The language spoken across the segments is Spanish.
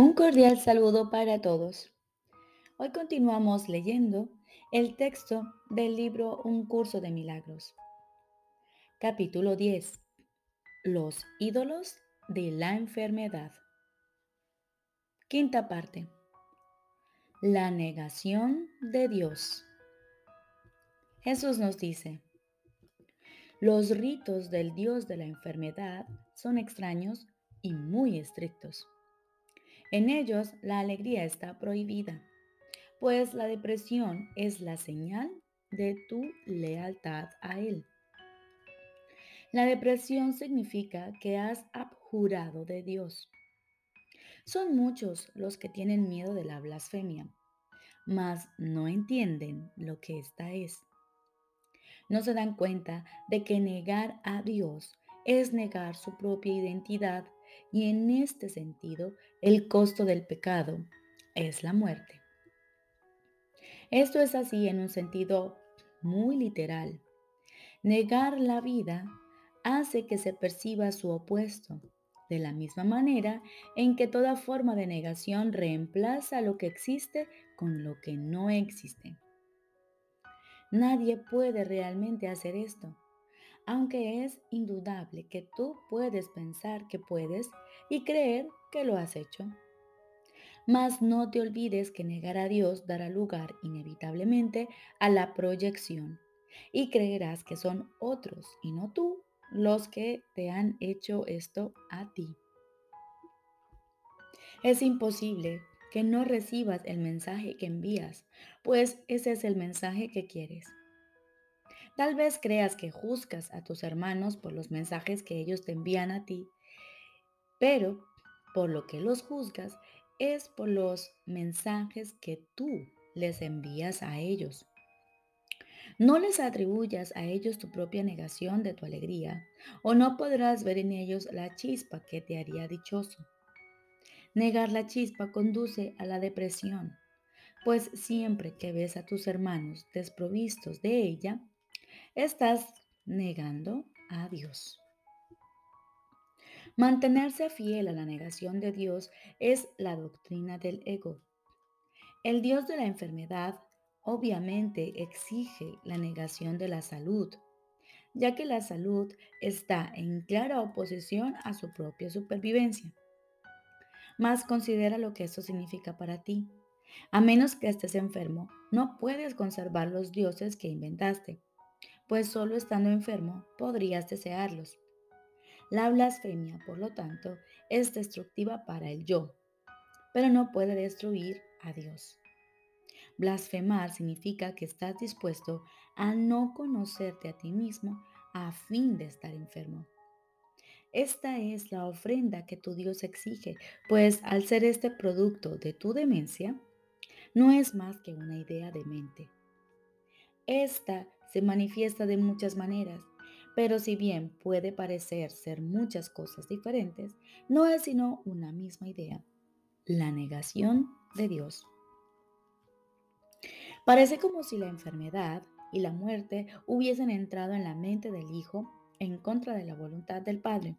Un cordial saludo para todos. Hoy continuamos leyendo el texto del libro Un curso de milagros. Capítulo 10. Los ídolos de la enfermedad. Quinta parte. La negación de Dios. Jesús nos dice, los ritos del Dios de la enfermedad son extraños y muy estrictos. En ellos la alegría está prohibida, pues la depresión es la señal de tu lealtad a Él. La depresión significa que has abjurado de Dios. Son muchos los que tienen miedo de la blasfemia, mas no entienden lo que esta es. No se dan cuenta de que negar a Dios es negar su propia identidad y en este sentido, el costo del pecado es la muerte. Esto es así en un sentido muy literal. Negar la vida hace que se perciba su opuesto, de la misma manera en que toda forma de negación reemplaza lo que existe con lo que no existe. Nadie puede realmente hacer esto, aunque es indudable que tú puedes pensar que puedes y creer que lo has hecho. Mas no te olvides que negar a Dios dará lugar inevitablemente a la proyección y creerás que son otros y no tú los que te han hecho esto a ti. Es imposible que no recibas el mensaje que envías, pues ese es el mensaje que quieres. Tal vez creas que juzgas a tus hermanos por los mensajes que ellos te envían a ti, pero por lo que los juzgas es por los mensajes que tú les envías a ellos. No les atribuyas a ellos tu propia negación de tu alegría, o no podrás ver en ellos la chispa que te haría dichoso. Negar la chispa conduce a la depresión, pues siempre que ves a tus hermanos desprovistos de ella, estás negando a Dios. Mantenerse fiel a la negación de Dios es la doctrina del ego. El Dios de la enfermedad obviamente exige la negación de la salud, ya que la salud está en clara oposición a su propia supervivencia. Mas considera lo que esto significa para ti. A menos que estés enfermo, no puedes conservar los dioses que inventaste pues solo estando enfermo podrías desearlos. La blasfemia, por lo tanto, es destructiva para el yo, pero no puede destruir a Dios. Blasfemar significa que estás dispuesto a no conocerte a ti mismo a fin de estar enfermo. Esta es la ofrenda que tu Dios exige, pues al ser este producto de tu demencia, no es más que una idea de mente. Esta se manifiesta de muchas maneras, pero si bien puede parecer ser muchas cosas diferentes, no es sino una misma idea, la negación de Dios. Parece como si la enfermedad y la muerte hubiesen entrado en la mente del Hijo en contra de la voluntad del Padre.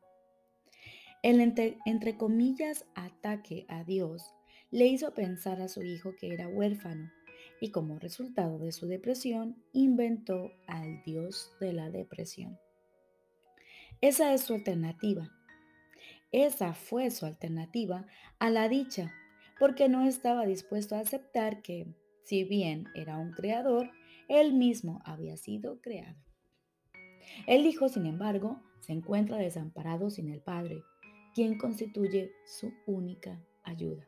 El entre, comillas ataque a Dios le hizo pensar a su hijo que era huérfano y como resultado de su depresión inventó al dios de la depresión. Esa es su alternativa. Esa fue su alternativa a la dicha, porque no estaba dispuesto a aceptar que, si bien era un creador, él mismo había sido creado. El Hijo, sin embargo, se encuentra desamparado sin el Padre, quien constituye su única ayuda.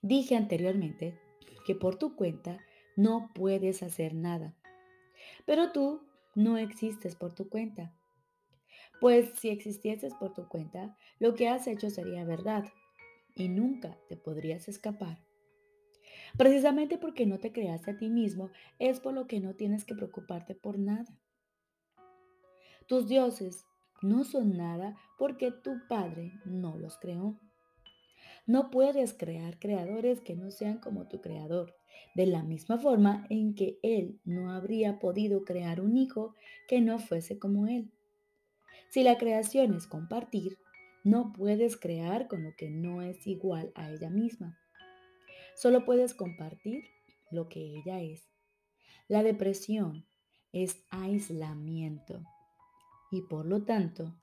Dije anteriormente que por tu cuenta no puedes hacer nada. Pero tú no existes por tu cuenta. Pues si existieses por tu cuenta, lo que has hecho sería verdad y nunca te podrías escapar. Precisamente porque no te creaste a ti mismo es por lo que no tienes que preocuparte por nada. Tus dioses no son nada porque tu Padre no los creó. No puedes crear creadores que no sean como tu creador, de la misma forma en que Él no habría podido crear un hijo que no fuese como Él. Si la creación es compartir, No puedes crear con lo que no es igual a ella misma. Solo puedes compartir lo que ella es. La depresión es aislamiento y por lo tanto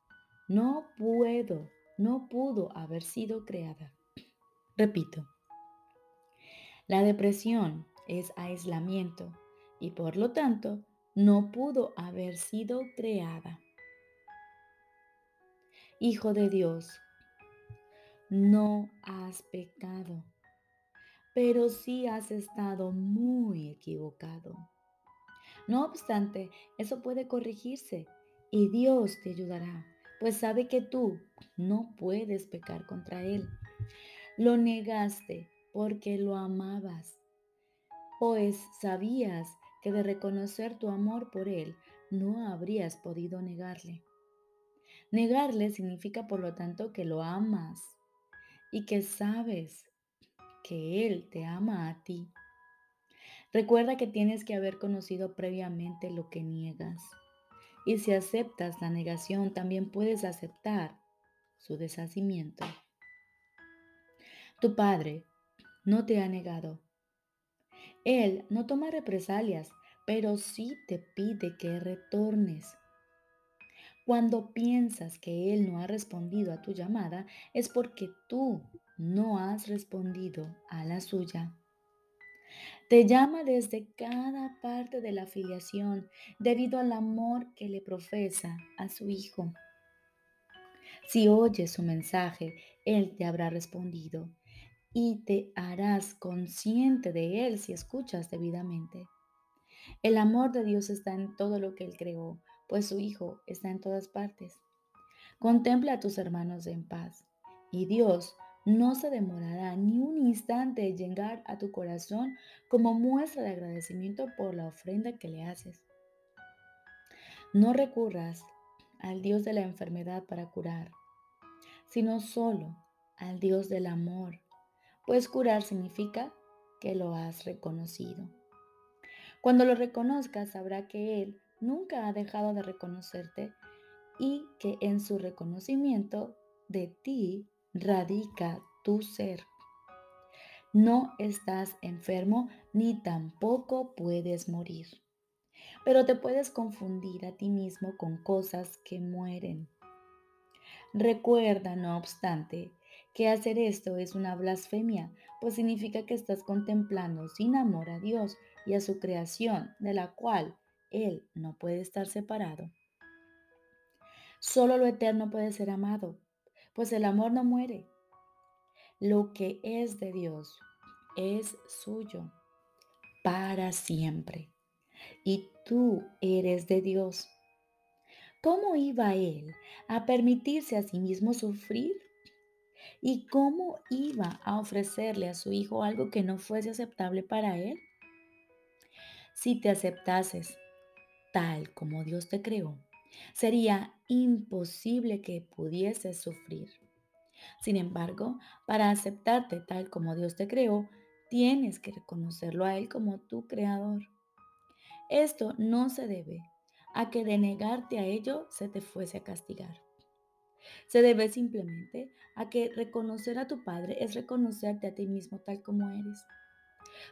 no puedo, no pudo haber sido creada. Repito, la depresión es aislamiento y por lo tanto no pudo haber sido creada. Hijo de Dios, no has pecado, pero sí has estado muy equivocado. No obstante, eso puede corregirse y Dios te ayudará, pues sabe que tú no puedes pecar contra Él. Lo negaste porque lo amabas, pues sabías que de reconocer tu amor por Él no habrías podido negarle. Negarle significa por lo tanto que lo amas y que sabes que Él te ama a ti. Recuerda que tienes que haber conocido previamente lo que niegas. Y si aceptas la negación, también puedes aceptar su deshacimiento. Tu Padre no te ha negado. Él no toma represalias, pero sí te pide que retornes. Cuando piensas que Él no ha respondido a tu llamada, es porque tú no has respondido a la suya. Te llama desde cada parte de la afiliación debido al amor que le profesa a su Hijo. Si oyes su mensaje, Él te habrá respondido y te harás consciente de Él si escuchas debidamente. El amor de Dios está en todo lo que Él creó, pues su Hijo está en todas partes. Contempla a tus hermanos en paz, y Dios no se demorará ni un instante en llegar a tu corazón como muestra de agradecimiento por la ofrenda que le haces. No recurras al Dios de la enfermedad para curar, sino solo al Dios del amor, pues curar significa que lo has reconocido. Cuando lo reconozcas, sabrá que Él nunca ha dejado de reconocerte y que en su reconocimiento de ti radica tu ser. No estás enfermo ni tampoco puedes morir. Pero te puedes confundir a ti mismo con cosas que mueren. Recuerda, no obstante, que hacer esto es una blasfemia, pues significa que estás contemplando sin amor a Dios y a su creación, de la cual Él no puede estar separado. Solo lo eterno puede ser amado, pues el amor no muere. Lo que es de Dios es suyo para siempre. Y tú eres de Dios. ¿Cómo iba Él a permitirse a sí mismo sufrir? ¿Y cómo iba a ofrecerle a su Hijo algo que no fuese aceptable para Él? Si te aceptases tal como Dios te creó, sería imposible que pudieses sufrir. Sin embargo, para aceptarte tal como Dios te creó, tienes que reconocerlo a Él como tu creador. Esto no se debe a que de negarte a ello se te fuese a castigar. Se debe simplemente a que reconocer a tu Padre es reconocerte a ti mismo tal como eres.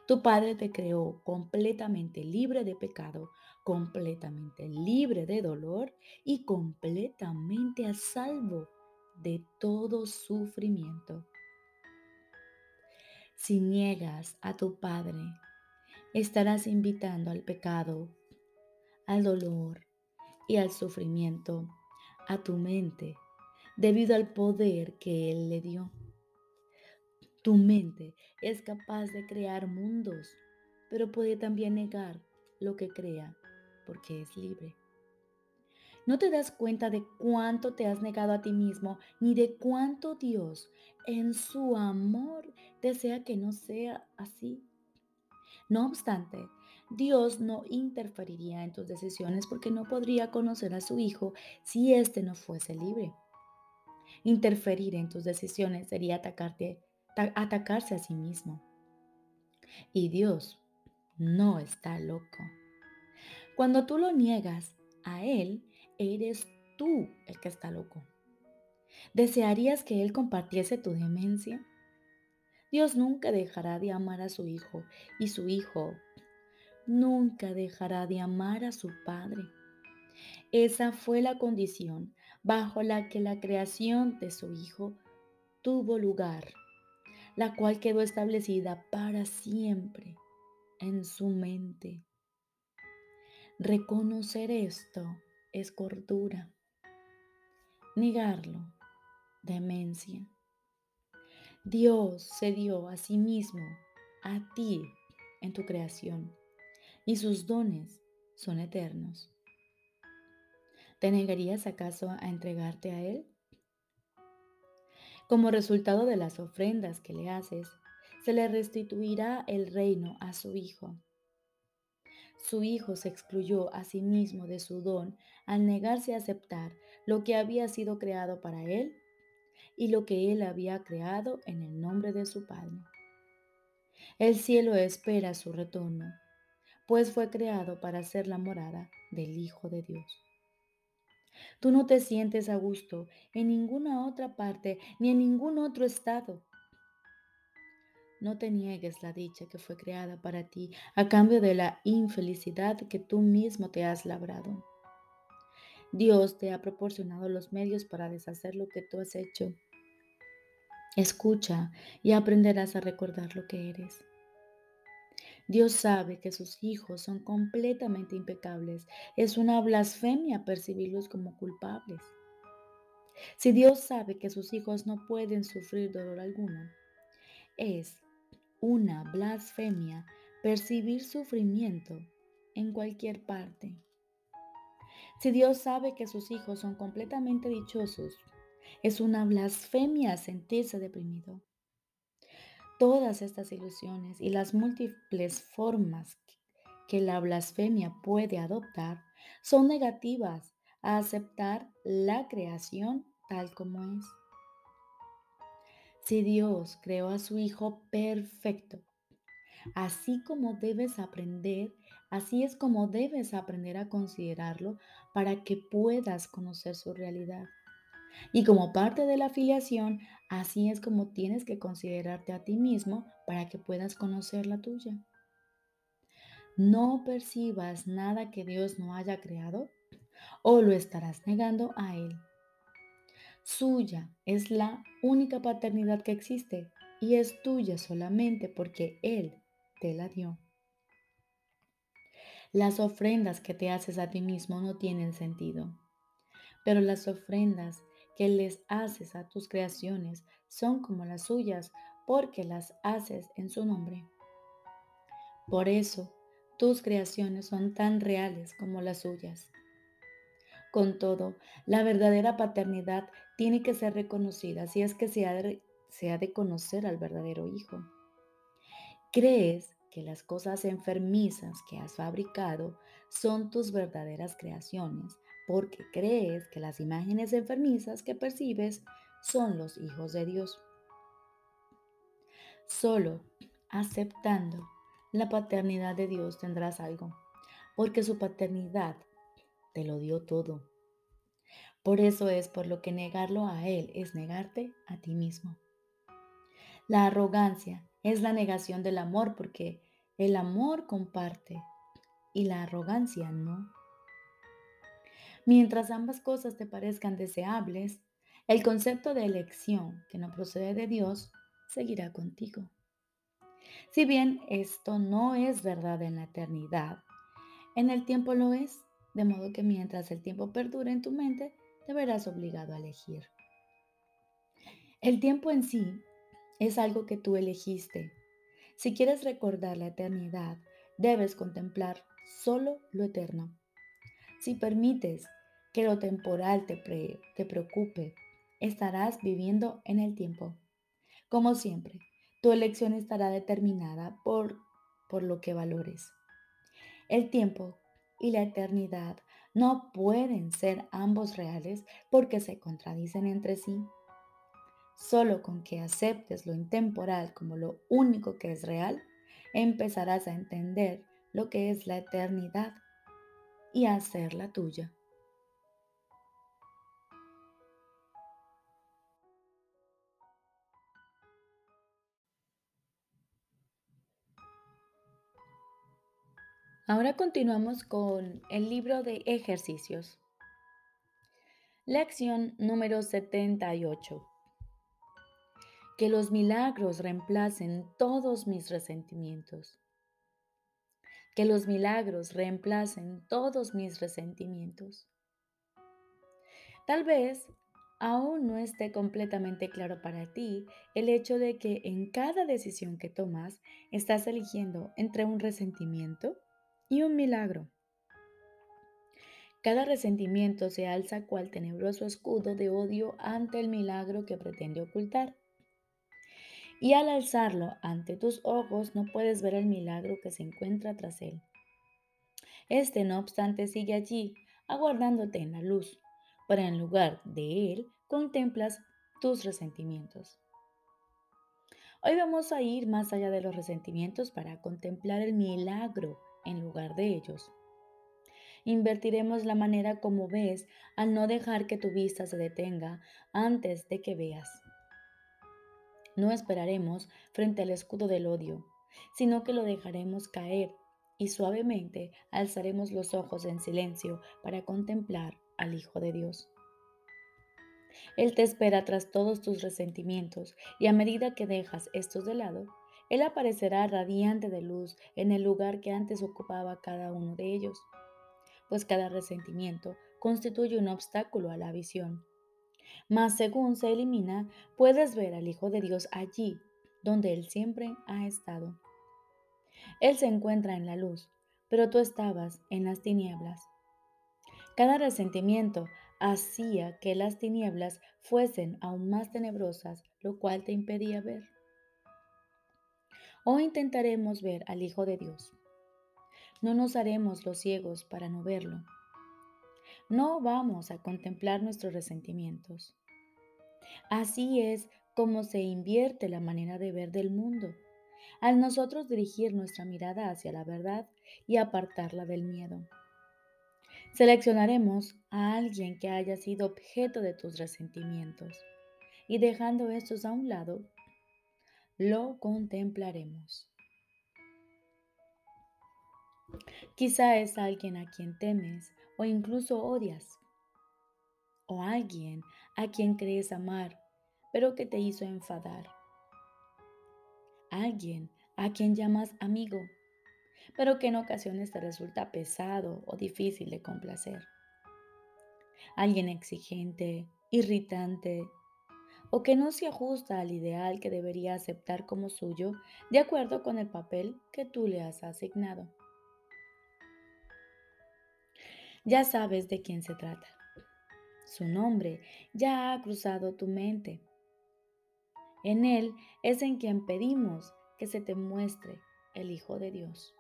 Tu Padre te creó completamente libre de pecado, completamente libre de dolor y completamente a salvo de todo sufrimiento. Si niegas a tu Padre, estarás invitando al pecado, al dolor y al sufrimiento a tu mente debido al poder que Él le dio. Tu mente es capaz de crear mundos, pero puede también negar lo que crea porque es libre. No te das cuenta de cuánto te has negado a ti mismo, ni de cuánto Dios en su amor desea que no sea así. No obstante, Dios no interferiría en tus decisiones porque no podría conocer a su Hijo si éste no fuese libre. Interferir en tus decisiones sería atacarte, atacarse a sí mismo. Y Dios no está loco. Cuando tú lo niegas a Él, eres tú el que está loco. ¿Desearías que Él compartiese tu demencia? Dios nunca dejará de amar a su Hijo y su Hijo nunca dejará de amar a su Padre. Esa fue la condición bajo la que la creación de su Hijo tuvo lugar, la cual quedó establecida para siempre en su mente. Reconocer esto es cordura. Negarlo, demencia. Dios se dio a sí mismo, a ti, en tu creación, y sus dones son eternos. ¿Te negarías acaso a entregarte a Él? Como resultado de las ofrendas que le haces, se le restituirá el reino a su Hijo. Su Hijo se excluyó a sí mismo de su don al negarse a aceptar lo que había sido creado para Él y lo que Él había creado en el nombre de su Padre. El cielo espera su retorno, pues fue creado para ser la morada del Hijo de Dios. Tú no te sientes a gusto en ninguna otra parte ni en ningún otro estado. No te niegues la dicha que fue creada para ti a cambio de la infelicidad que tú mismo te has labrado. Dios te ha proporcionado los medios para deshacer lo que tú has hecho Escucha y aprenderás a recordar lo que eres. Dios sabe que sus hijos son completamente impecables. Es una blasfemia percibirlos como culpables. Si Dios sabe que sus hijos no pueden sufrir dolor alguno, es una blasfemia percibir sufrimiento en cualquier parte. Si Dios sabe que sus hijos son completamente dichosos, es una blasfemia sentirse deprimido. Todas estas ilusiones y las múltiples formas que la blasfemia puede adoptar son negativas a aceptar la creación tal como es. Si Dios creó a su Hijo perfecto, así como debes aprender, así es como debes aprender a considerarlo para que puedas conocer su realidad. Y como parte de la afiliación, así es como tienes que considerarte a ti mismo para que puedas conocer la tuya. No percibas nada que Dios no haya creado o lo estarás negando a Él. Suya es la única paternidad que existe y es tuya solamente porque Él te la dio. Las ofrendas que te haces a ti mismo no tienen sentido, pero las ofrendas que les haces a tus creaciones son como las suyas, porque las haces en su nombre. Por eso, tus creaciones son tan reales como las suyas. Con todo, la verdadera paternidad tiene que ser reconocida si es que se ha, de, se ha de conocer al verdadero Hijo. ¿Crees que las cosas enfermizas que has fabricado son tus verdaderas creaciones porque crees que las imágenes enfermizas que percibes son los hijos de Dios. Solo aceptando la paternidad de Dios tendrás algo, porque su paternidad te lo dio todo. Por eso es por lo que negarlo a Él es negarte a ti mismo. La arrogancia es la negación del amor porque el amor comparte y la arrogancia no. Mientras ambas cosas te parezcan deseables, el concepto de elección que no procede de Dios seguirá contigo. Si bien esto no es verdad en la eternidad, en el tiempo lo es, de modo que mientras el tiempo perdure en tu mente, te verás obligado a elegir. El tiempo en sí es algo que tú elegiste. Si quieres recordar la eternidad, debes contemplar solo lo eterno. Si permites que lo temporal te, te preocupe, estarás viviendo en el tiempo. Como siempre, tu elección estará determinada por, por lo que valores. El tiempo y la eternidad no pueden ser ambos reales porque se contradicen entre sí. Solo con que aceptes lo intemporal como lo único que es real, empezarás a entender lo que es la eternidad y a hacerla tuya. Ahora continuamos con el libro de ejercicios. Lección número 78. Que los milagros reemplacen todos mis resentimientos. Que los milagros reemplacen todos mis resentimientos. Tal vez aún no esté completamente claro para ti el hecho de que en cada decisión que tomas estás eligiendo entre un resentimiento y un milagro. Cada resentimiento se alza cual tenebroso escudo de odio ante el milagro que pretende ocultar. Y al alzarlo ante tus ojos no puedes ver el milagro que se encuentra tras él. Este, no obstante, sigue allí, aguardándote en la luz, pero en lugar de él contemplas tus resentimientos. Hoy vamos a ir más allá de los resentimientos para contemplar el milagro en lugar de ellos. Invertiremos la manera como ves al no dejar que tu vista se detenga antes de que veas. No esperaremos frente al escudo del odio, sino que lo dejaremos caer y suavemente alzaremos los ojos en silencio para contemplar al Hijo de Dios. Él te espera tras todos tus resentimientos y a medida que dejas estos de lado, él aparecerá radiante de luz en el lugar que antes ocupaba cada uno de ellos, pues cada resentimiento constituye un obstáculo a la visión. Mas según se elimina, puedes ver al Hijo de Dios allí, donde Él siempre ha estado. Él se encuentra en la luz, pero tú estabas en las tinieblas. Cada resentimiento hacía que las tinieblas fuesen aún más tenebrosas, lo cual te impedía ver. Hoy intentaremos ver al Hijo de Dios. No nos haremos los ciegos para no verlo. No vamos a contemplar nuestros resentimientos. Así es como se invierte la manera de ver del mundo, al nosotros dirigir nuestra mirada hacia la verdad y apartarla del miedo. Seleccionaremos a alguien que haya sido objeto de tus resentimientos y dejando estos a un lado, lo contemplaremos. Quizá es alguien a quien temes o incluso odias. O alguien a quien crees amar, pero que te hizo enfadar. Alguien a quien llamas amigo, pero que en ocasiones te resulta pesado o difícil de complacer. Alguien exigente, irritante, o que no se ajusta al ideal que debería aceptar como suyo de acuerdo con el papel que tú le has asignado. Ya sabes de quién se trata. Su nombre ya ha cruzado tu mente. En él es en quien pedimos que se te muestre el Hijo de Dios.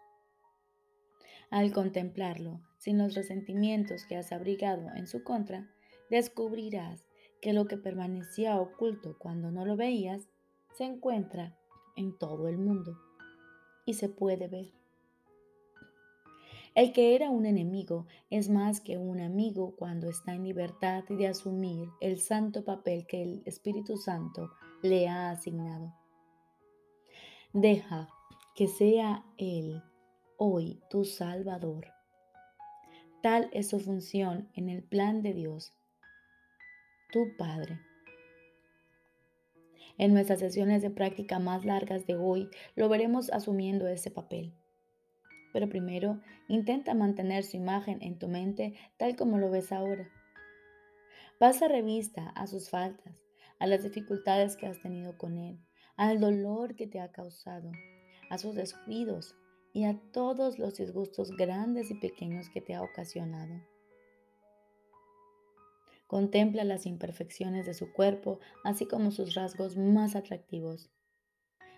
Al contemplarlo, sin los resentimientos que has abrigado en su contra, descubrirás que lo que permanecía oculto cuando no lo veías se encuentra en todo el mundo y se puede ver. El que era un enemigo es más que un amigo cuando está en libertad de asumir el santo papel que el Espíritu Santo le ha asignado. Deja que sea Él hoy tu Salvador. Tal es su función en el plan de Dios tu Padre. En nuestras sesiones de práctica más largas de hoy lo veremos asumiendo ese papel. Pero primero, intenta mantener su imagen en tu mente tal como lo ves ahora. Pasa revista a sus faltas, a las dificultades que has tenido con él, al dolor que te ha causado, a sus descuidos y a todos los disgustos grandes y pequeños que te ha ocasionado. Contempla las imperfecciones de su cuerpo, así como sus rasgos más atractivos.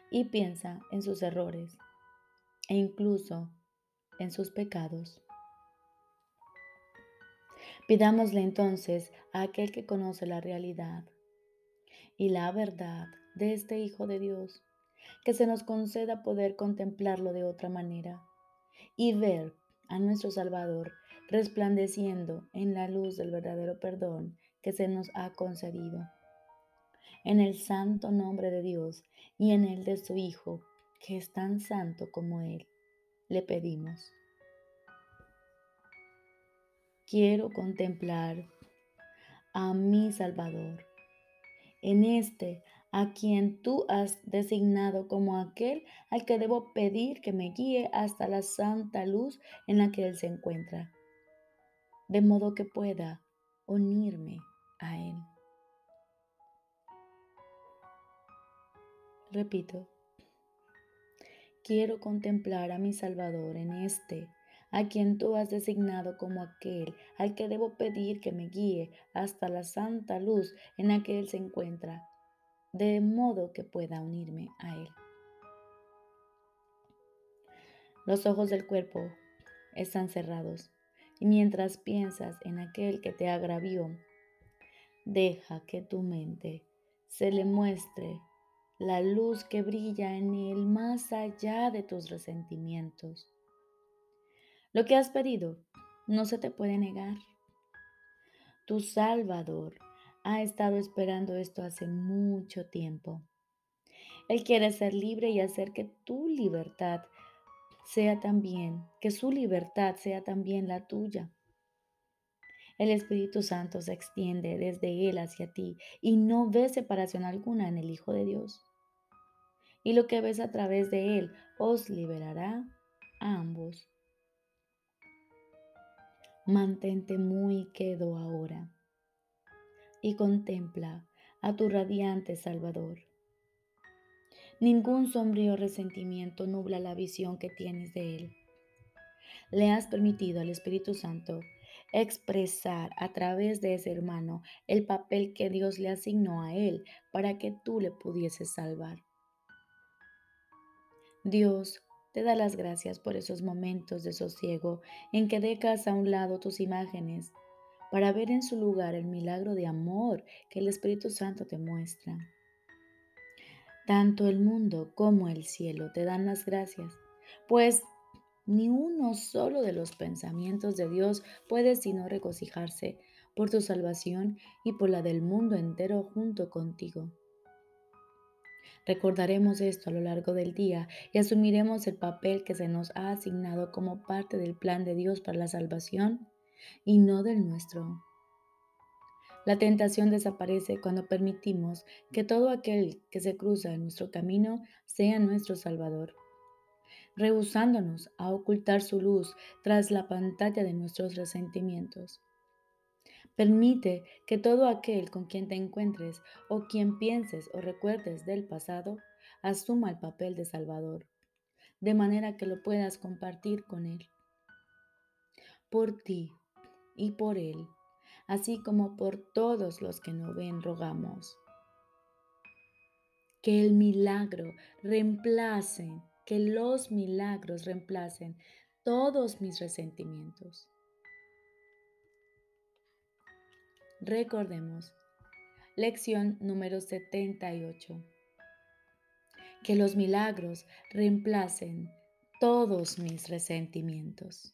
Y piensa en sus errores e incluso en sus pecados. Pidámosle entonces a aquel que conoce la realidad y la verdad de este Hijo de Dios, que se nos conceda poder contemplarlo de otra manera y ver a nuestro Salvador resplandeciendo en la luz del verdadero perdón que se nos ha concedido. En el santo nombre de Dios y en el de su Hijo, que es tan santo como Él, le pedimos. quiero contemplar a mi Salvador, en este a quien tú has designado como aquel al que debo pedir que me guíe hasta la santa luz en la que Él se encuentra, de modo que pueda unirme a Él. Repito, quiero contemplar a mi Salvador en este a quien tú has designado como aquel al que debo pedir que me guíe hasta la santa luz en la que Él se encuentra, de modo que pueda unirme a Él. Los ojos del cuerpo están cerrados y mientras piensas en aquel que te agravió, deja que tu mente se le muestre la luz que brilla en él más allá de tus resentimientos. Lo que has pedido no se te puede negar. Tu Salvador ha estado esperando esto hace mucho tiempo. Él quiere ser libre y hacer que tu libertad sea también, que su libertad sea también la tuya. El Espíritu Santo se extiende desde Él hacia ti y no ve separación alguna en el Hijo de Dios. Y lo que ves a través de Él os liberará a ambos. Mantente muy quedo ahora y contempla a tu radiante Salvador. Ningún sombrío resentimiento nubla la visión que tienes de Él. Le has permitido al Espíritu Santo expresar a través de ese hermano el papel que Dios le asignó a Él para que tú le pudieses salvar. Dios te da las gracias por esos momentos de sosiego en que dejas a un lado tus imágenes para ver en su lugar el milagro de amor que el Espíritu Santo te muestra. Tanto el mundo como el cielo te dan las gracias, pues ni uno solo de los pensamientos de Dios puede sino regocijarse por tu salvación y por la del mundo entero junto contigo. Recordaremos esto a lo largo del día y asumiremos el papel que se nos ha asignado como parte del plan de Dios para la salvación y no del nuestro. La tentación desaparece cuando permitimos que todo aquel que se cruza en nuestro camino sea nuestro Salvador, rehusándonos a ocultar su luz tras la pantalla de nuestros resentimientos. Permite que todo aquel con quien te encuentres o quien pienses o recuerdes del pasado asuma el papel de Salvador, de manera que lo puedas compartir con Él. Por ti y por Él, así como por todos los que no ven, rogamos. Que el milagro reemplace, que los milagros reemplacen todos mis resentimientos. Recordemos, lección número 78. Que los milagros reemplacen todos mis resentimientos.